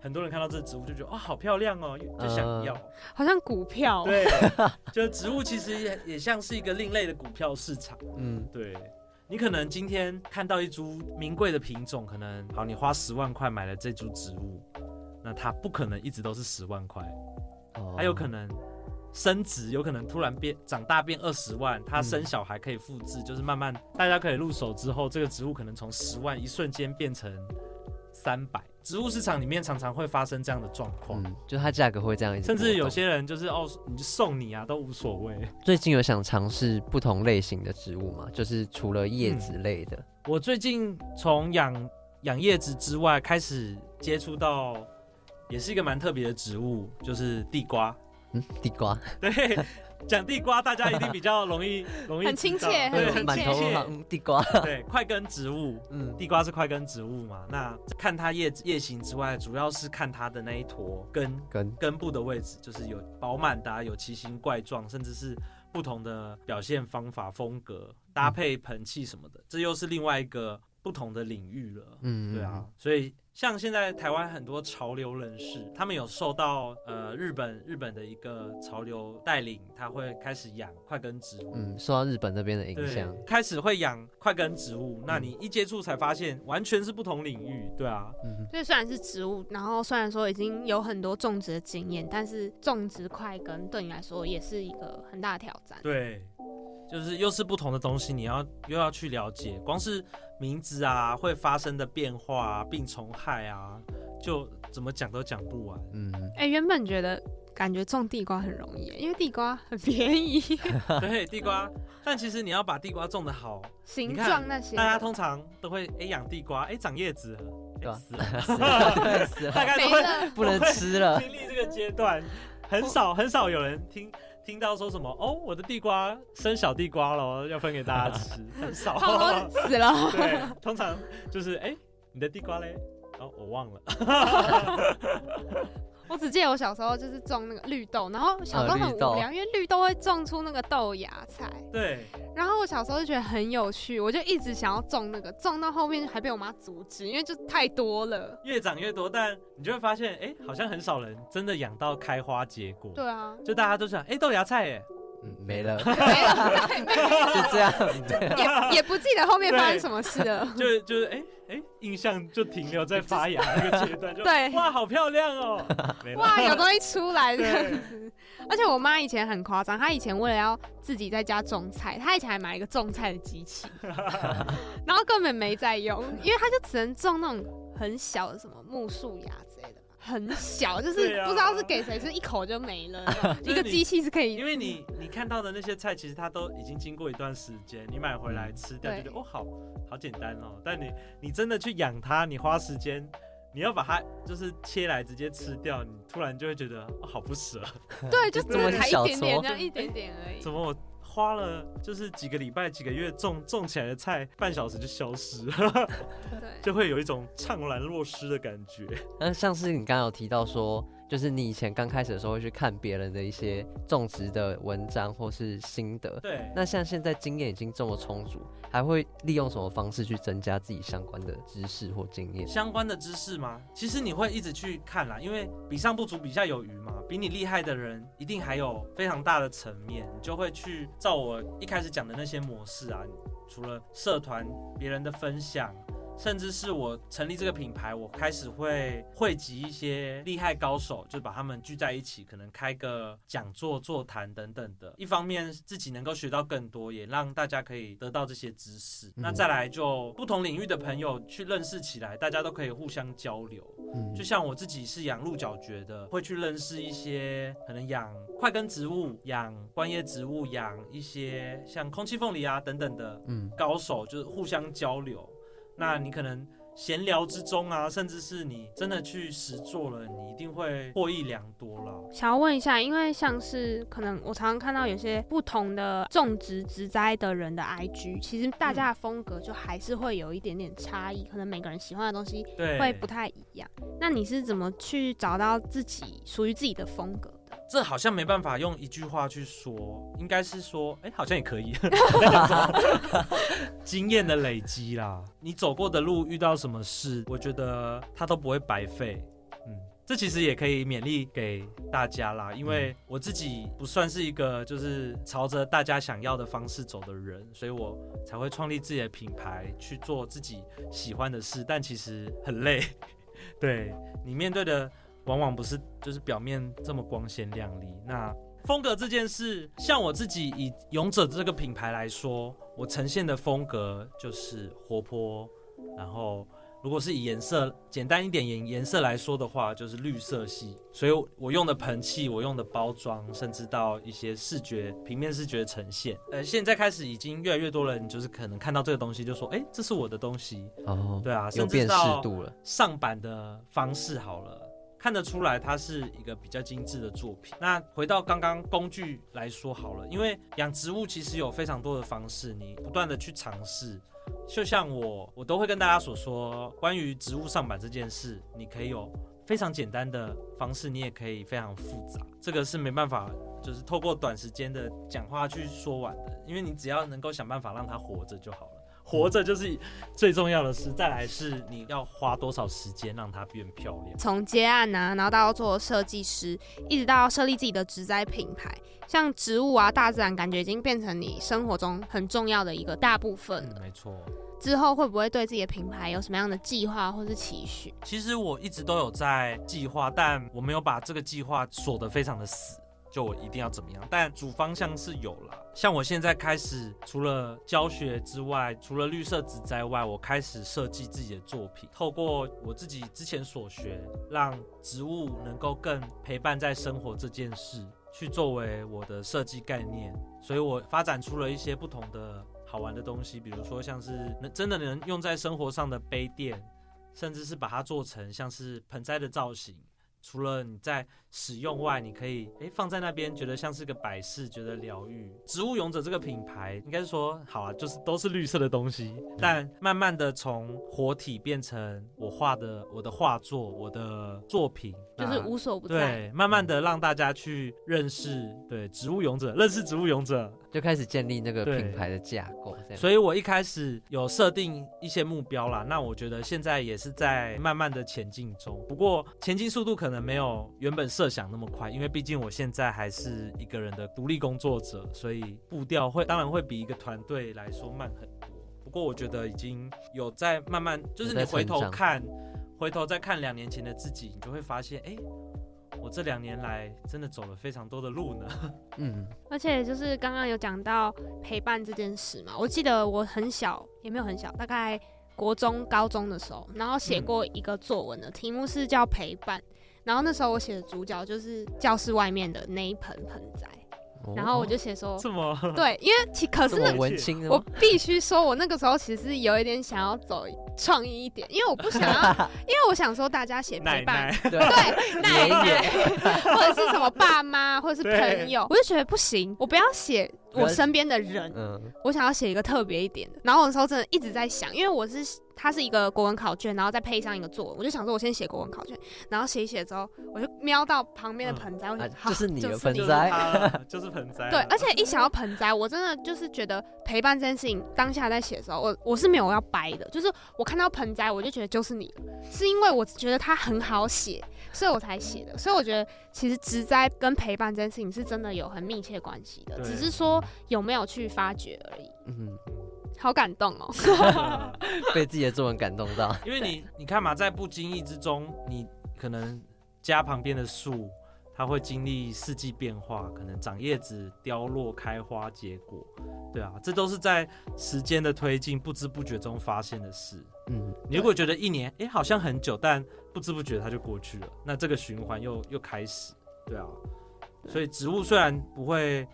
很多人看到这植物就觉得哦，好漂亮哦，就想要，好像股票。对，就植物其实也也像是一个另类的股票市场。嗯，对，你可能今天看到一株名贵的品种，可能好，你花十万块买了这株植物，那它不可能一直都是十万块，还有可能。升值有可能突然变长大变二十万，它生小孩可以复制，嗯、就是慢慢大家可以入手之后，这个植物可能从十万一瞬间变成三百。植物市场里面常常会发生这样的状况，嗯，就它价格会这样一直，甚至有些人就是哦，你就送你啊都无所谓。最近有想尝试不同类型的植物吗？就是除了叶子类的，嗯、我最近从养养叶子之外开始接触到，也是一个蛮特别的植物，就是地瓜。嗯，地瓜。对，讲地瓜，大家一定比较容易 容易很亲切，对，很亲切。地瓜，对，块根植物。嗯，地瓜是块根植物嘛？那看它叶叶形之外，主要是看它的那一坨根根根部的位置，就是有饱满的、啊，有奇形怪状，甚至是不同的表现方法、风格搭配盆器什么的，这又是另外一个不同的领域了。嗯，对啊，所以。像现在台湾很多潮流人士，他们有受到呃日本日本的一个潮流带领，他会开始养快根植物。嗯，受到日本那边的影响，开始会养快根植物。那你一接触才发现，完全是不同领域。对啊，嗯，所以虽然是植物，然后虽然说已经有很多种植的经验，但是种植快根对你来说也是一个很大的挑战。对，就是又是不同的东西，你要又要去了解，光是名字啊，会发生的变化啊，病虫害啊，就怎么讲都讲不完。嗯，哎、欸，原本觉得感觉种地瓜很容易，因为地瓜很便宜。对，地瓜，但其实你要把地瓜种的好，形状那些，大家通常都会哎养地瓜，哎长叶子。对 死了，死了，死了，大概都会不能吃了。经历这个阶段，很少很少有人听听到说什么哦，我的地瓜生小地瓜了，要分给大家吃，很少。死了。对，通常就是哎，你的地瓜嘞？哦，我忘了。我只记得我小时候就是种那个绿豆，然后小时候很无聊，因为绿豆会种出那个豆芽菜。对。然后我小时候就觉得很有趣，我就一直想要种那个，种到后面还被我妈阻止，因为就太多了。越长越多，但你就会发现，哎，好像很少人真的养到开花结果。对啊。就大家都想，哎，豆芽菜，哎。嗯，没了，没了，就这样，也也不记得后面发生什么事了。就就是哎哎，印象就停留在发芽那个阶段。就对，哇，好漂亮哦！哇，有东西出来这样子。而且我妈以前很夸张，她以前为了要自己在家种菜，她以前还买了一个种菜的机器，然后根本没在用，因为她就只能种那种很小的什么木树芽。很小，就是不知道是给谁，就是一口就没了。一个机器是可以，因为你你看到的那些菜，其实它都已经经过一段时间，你买回来吃掉，就觉得哦，好好简单哦。但你你真的去养它，你花时间，你要把它就是切来直接吃掉，你突然就会觉得哦，好不舍。对，就 这么才一点点，这样一点点而已。怎么我？花了就是几个礼拜、几个月种种起来的菜，半小时就消失了，对，就会有一种怅然若失的感觉。那像是你刚刚有提到说。就是你以前刚开始的时候会去看别人的一些种植的文章或是心得，对。那像现在经验已经这么充足，还会利用什么方式去增加自己相关的知识或经验？相关的知识吗？其实你会一直去看啦，因为比上不足，比下有余嘛。比你厉害的人一定还有非常大的层面，你就会去照我一开始讲的那些模式啊，除了社团别人的分享。甚至是我成立这个品牌，我开始会汇集一些厉害高手，就把他们聚在一起，可能开个讲座、座谈等等的。一方面自己能够学到更多，也让大家可以得到这些知识。嗯、那再来就不同领域的朋友去认识起来，大家都可以互相交流。嗯、就像我自己是养鹿角蕨的，会去认识一些可能养块根植物、养观叶植物、养一些像空气凤梨啊等等的嗯高手，就是互相交流。那你可能闲聊之中啊，甚至是你真的去实做了，你一定会获益良多了。想要问一下，因为像是可能我常常看到有些不同的种植植栽的人的 IG，其实大家的风格就还是会有一点点差异，可能每个人喜欢的东西会不太一样。那你是怎么去找到自己属于自己的风格？这好像没办法用一句话去说，应该是说，哎，好像也可以。经验的累积啦，你走过的路，遇到什么事，我觉得它都不会白费。嗯，这其实也可以勉励给大家啦，因为我自己不算是一个就是朝着大家想要的方式走的人，所以我才会创立自己的品牌，去做自己喜欢的事，但其实很累。对，你面对的。往往不是就是表面这么光鲜亮丽。那风格这件事，像我自己以勇者这个品牌来说，我呈现的风格就是活泼。然后，如果是以颜色简单一点颜颜色来说的话，就是绿色系。所以我用的盆器，我用的包装，甚至到一些视觉平面视觉呈现。呃，现在开始已经越来越多人就是可能看到这个东西，就说：“哎，这是我的东西。”哦，对啊，甚至到上版的方式好了。看得出来，它是一个比较精致的作品。那回到刚刚工具来说好了，因为养植物其实有非常多的方式，你不断的去尝试。就像我，我都会跟大家所说，关于植物上板这件事，你可以有非常简单的方式，你也可以非常复杂。这个是没办法，就是透过短时间的讲话去说完的，因为你只要能够想办法让它活着就好了。活着就是最重要的事，再来是你要花多少时间让它变漂亮。从接案啊，然后到做设计师，一直到设立自己的植栽品牌，像植物啊、大自然，感觉已经变成你生活中很重要的一个大部分了。嗯，没错。之后会不会对自己的品牌有什么样的计划或是期许？其实我一直都有在计划，但我没有把这个计划锁得非常的死。就我一定要怎么样，但主方向是有了。像我现在开始，除了教学之外，除了绿色植栽外，我开始设计自己的作品，透过我自己之前所学，让植物能够更陪伴在生活这件事，去作为我的设计概念。所以我发展出了一些不同的好玩的东西，比如说像是能真的能用在生活上的杯垫，甚至是把它做成像是盆栽的造型。除了你在使用外，你可以诶、欸、放在那边，觉得像是个摆饰，觉得疗愈。植物勇者这个品牌，应该是说好啊，就是都是绿色的东西，但慢慢的从活体变成我画的我的画作，我的作品，就是无所不在。对，慢慢的让大家去认识，对植物勇者，认识植物勇者，就开始建立那个品牌的架构。所以我一开始有设定一些目标啦，那我觉得现在也是在慢慢的前进中，不过前进速度可能没有原本设想那么快，因为毕竟我现在还是一个人的独立工作者，所以步调会当然会比一个团队来说慢很多。不过我觉得已经有在慢慢，就是你回头看，回头再看两年前的自己，你就会发现，哎、欸，我这两年来真的走了非常多的路呢。嗯，而且就是刚刚有讲到陪伴这件事嘛，我记得我很小，也没有很小，大概国中、高中的时候，然后写过一个作文的题目是叫陪伴。然后那时候我写的主角就是教室外面的那一盆盆栽，哦、然后我就写说，这么 对，因为其可是那文青，我必须说，我那个时候其实是有一点想要走创意一点，因为我不想要，因为我想说大家写陪伴，奶奶对奶奶，或者是什么爸妈，或者是朋友，我就觉得不行，我不要写我身边的人，嗯、我想要写一个特别一点的。然后我那时候真的一直在想，因为我是。它是一个国文考卷，然后再配上一个作文，我就想说，我先写国文考卷，然后写一写之后，我就瞄到旁边的盆栽，嗯、我就、啊、就是你的盆栽，就是 盆栽。对，而且一想到盆栽，我真的就是觉得陪伴这件事情，当下在写的时候，我我是没有要掰的，就是我看到盆栽，我就觉得就是你，是因为我觉得它很好写，所以我才写的。所以我觉得其实植栽跟陪伴这件事情是真的有很密切关系的，只是说有没有去发掘而已。嗯。好感动哦，被自己的作文感动到。因为你，你看嘛，在不经意之中，你可能家旁边的树，它会经历四季变化，可能长叶子、凋落、开花、结果。对啊，这都是在时间的推进、不知不觉中发现的事。嗯，你如果觉得一年，哎，好像很久，但不知不觉它就过去了，那这个循环又又开始。对啊，所以植物虽然不会。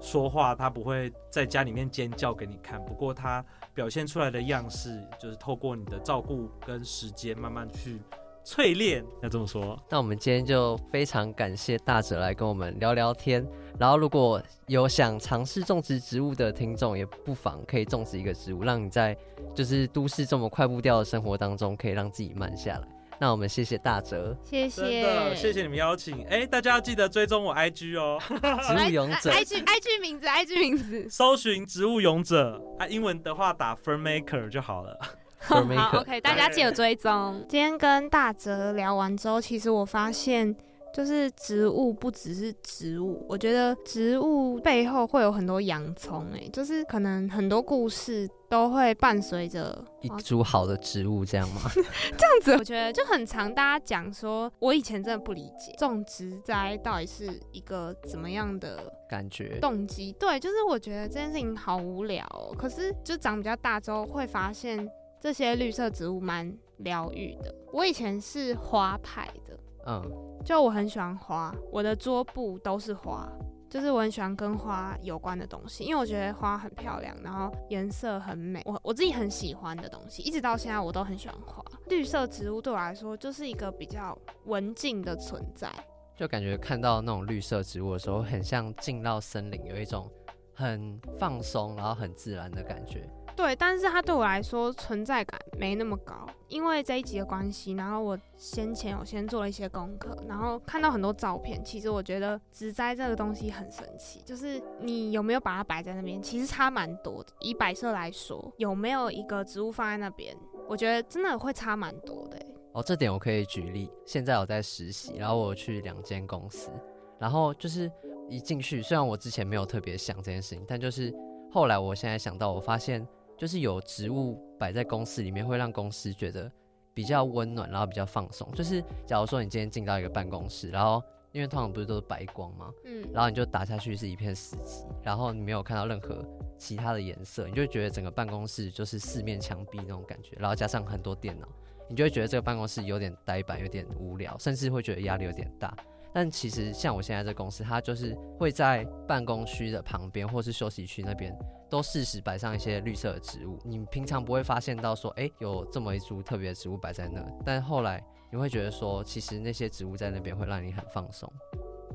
说话，他不会在家里面尖叫给你看，不过他表现出来的样式，就是透过你的照顾跟时间慢慢去淬炼。要这么说，那我们今天就非常感谢大哲来跟我们聊聊天。然后，如果有想尝试种植植物的听众，也不妨可以种植一个植物，让你在就是都市这么快步调的生活当中，可以让自己慢下来。那我们谢谢大哲，谢谢，真的谢谢你们邀请。哎、欸，大家要记得追踪我 IG 哦，植物勇者，IG IG 名字，IG 名字，搜寻植物勇者啊，英文的话打 Fern Maker 就好了。好，OK，大家记得追踪。今天跟大哲聊完之后，其实我发现。就是植物不只是植物，我觉得植物背后会有很多洋葱，哎，就是可能很多故事都会伴随着一株好的植物，这样吗？这样子，我觉得就很常大家讲说，我以前真的不理解种植栽到底是一个怎么样的感觉动机。对，就是我觉得这件事情好无聊哦。可是就长比较大之后，会发现这些绿色植物蛮疗愈的。我以前是花派的，嗯。就我很喜欢花，我的桌布都是花，就是我很喜欢跟花有关的东西，因为我觉得花很漂亮，然后颜色很美，我我自己很喜欢的东西，一直到现在我都很喜欢花。绿色植物对我来说就是一个比较文静的存在，就感觉看到那种绿色植物的时候，很像进到森林，有一种很放松，然后很自然的感觉。对，但是它对我来说存在感没那么高，因为这一集的关系。然后我先前有先做了一些功课，然后看到很多照片。其实我觉得植栽这个东西很神奇，就是你有没有把它摆在那边，其实差蛮多的。以摆设来说，有没有一个植物放在那边，我觉得真的会差蛮多的。哦，这点我可以举例。现在我在实习，然后我去两间公司，然后就是一进去，虽然我之前没有特别想这件事情，但就是后来我现在想到，我发现。就是有植物摆在公司里面，会让公司觉得比较温暖，然后比较放松。就是假如说你今天进到一个办公室，然后因为通常不是都是白光吗？嗯，然后你就打下去是一片死寂，然后你没有看到任何其他的颜色，你就会觉得整个办公室就是四面墙壁那种感觉，然后加上很多电脑，你就会觉得这个办公室有点呆板，有点无聊，甚至会觉得压力有点大。但其实像我现在这公司，它就是会在办公区的旁边或是休息区那边，都适时摆上一些绿色的植物。你平常不会发现到说，哎，有这么一株特别的植物摆在那，但后来你会觉得说，其实那些植物在那边会让你很放松。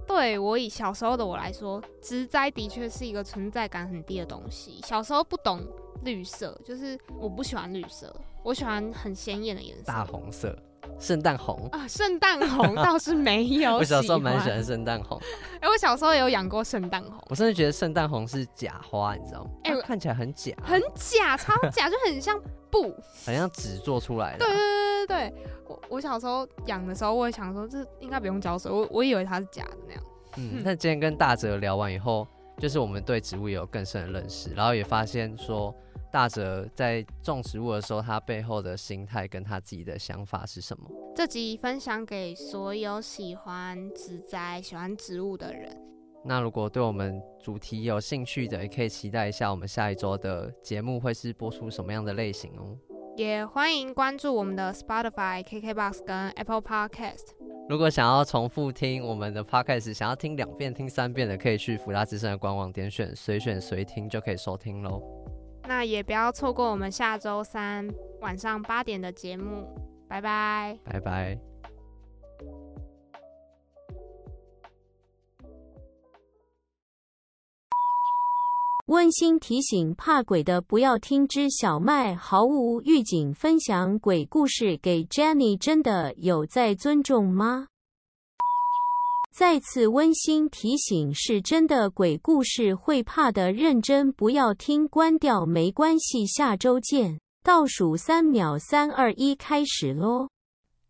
对我以小时候的我来说，植栽的确是一个存在感很低的东西。小时候不懂绿色，就是我不喜欢绿色，我喜欢很鲜艳的颜色，大红色。圣诞红啊，圣诞红倒是没有。我小时候蛮喜欢圣诞红。哎、欸，我小时候也有养过圣诞红。我甚至觉得圣诞红是假花，你知道吗？哎、欸，看起来很假，很假，超假，就很像布，很像纸做出来的。对对对对对，我我小时候养的时候，我也想说这应该不用浇水，我我以为它是假的那样。嗯，那今天跟大哲聊完以后，就是我们对植物也有更深的认识，然后也发现说。大哲在种植物的时候，他背后的心态跟他自己的想法是什么？这集分享给所有喜欢植栽、喜欢植物的人。那如果对我们主题有兴趣的，也可以期待一下我们下一周的节目会是播出什么样的类型哦。也欢迎关注我们的 Spotify、KKBox 跟 Apple Podcast。如果想要重复听我们的 Podcast，想要听两遍、听三遍的，可以去福大之声的官网点选随选随听，就可以收听喽。那也不要错过我们下周三晚上八点的节目，拜拜，拜拜。温馨提醒：怕鬼的不要听。之小麦毫无预警分享鬼故事给 Jenny，真的有在尊重吗？再次温馨提醒，是真的鬼故事会怕的，认真不要听，关掉没关系，下周见。倒数三秒，三二一，开始喽！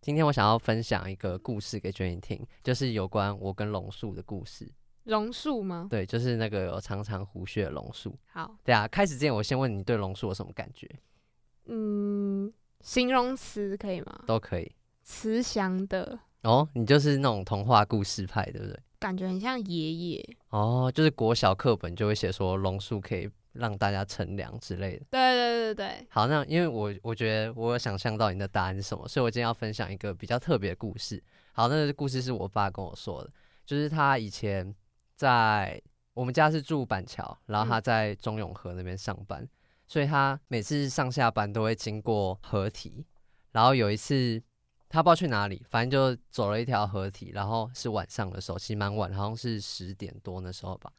今天我想要分享一个故事给 Jenny 听，就是有关我跟龙树的故事。榕树吗？对，就是那个有长长胡须的榕树。好，对啊，开始之前我先问你对榕树有什么感觉？嗯，形容词可以吗？都可以。慈祥的。哦，你就是那种童话故事派，对不对？感觉很像爷爷。哦，就是国小课本就会写说榕树可以让大家乘凉之类的。对对对对。好，那因为我我觉得我有想象到你的答案是什么，所以我今天要分享一个比较特别的故事。好，那个故事是我爸跟我说的，就是他以前在我们家是住板桥，然后他在中永和那边上班，嗯，所以他每次上下班都会经过河堤，然后有一次。他不知道去哪里，反正就走了一条河堤，然后是晚上的时候，其实蛮晚，好像是十点多那时候吧。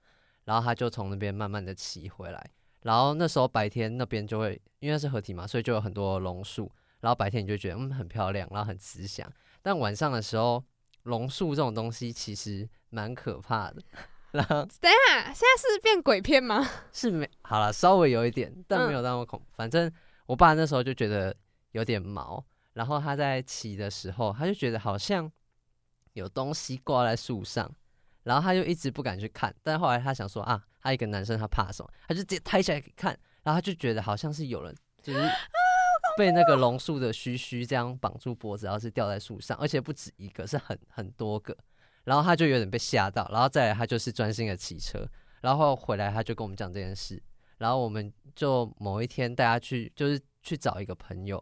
然后他就从那边慢慢的骑回来，然后那时候白天那边就会因为是河堤嘛，所以就有很多榕树，然后白天你就觉得嗯很漂亮，然后很慈祥。但晚上的时候，榕树这种东西其实蛮可怕的。然后等一下，现在是变鬼片吗？是没好了，稍微有一点，但没有那么恐怖。嗯、反正我爸那时候就觉得有点毛。然后他在骑的时候，他就觉得好像有东西挂在树上，然后他就一直不敢去看。但后来他想说啊，他一个男生他怕什么？他就直接抬起来看，然后他就觉得好像是有人就是被那个榕树的须须这样绑住脖子，然后是吊在树上，而且不止一个，是很很多个。然后他就有点被吓到，然后再来他就是专心的骑车，然后回来他就跟我们讲这件事，然后我们就某一天带他去，就是去找一个朋友，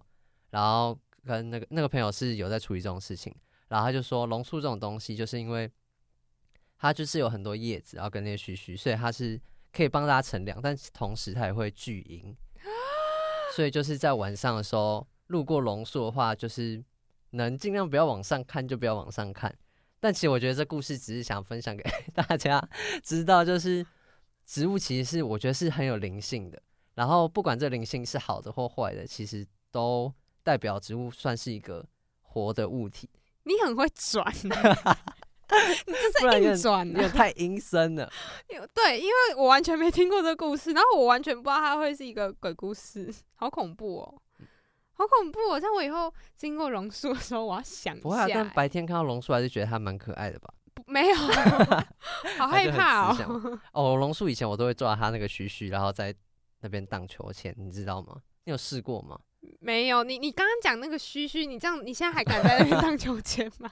然后。跟那个那个朋友是有在处理这种事情，然后他就说，榕树这种东西，就是因为它就是有很多叶子，然后跟那些须须，所以它是可以帮大家乘凉，但同时它也会聚阴，所以就是在晚上的时候路过榕树的话，就是能尽量不要往上看就不要往上看。但其实我觉得这故事只是想分享给 大家知道，就是植物其实是我觉得是很有灵性的，然后不管这灵性是好的或坏的，其实都。代表植物算是一个活的物体，你很会转，你这是硬转，有太阴森了。对，因为我完全没听过这个故事，然后我完全不知道它会是一个鬼故事，好恐怖哦，好恐怖哦！像我以后经过榕树的时候，我要想一下。不会啊，但白天看到榕树还是觉得它蛮可爱的吧？没有，好害怕哦。哦，榕树以前我都会抓它那个须须，然后在那边荡秋千，你知道吗？你有试过吗？没有，你你刚刚讲那个嘘嘘，你这样，你现在还敢在那边 荡秋千吗？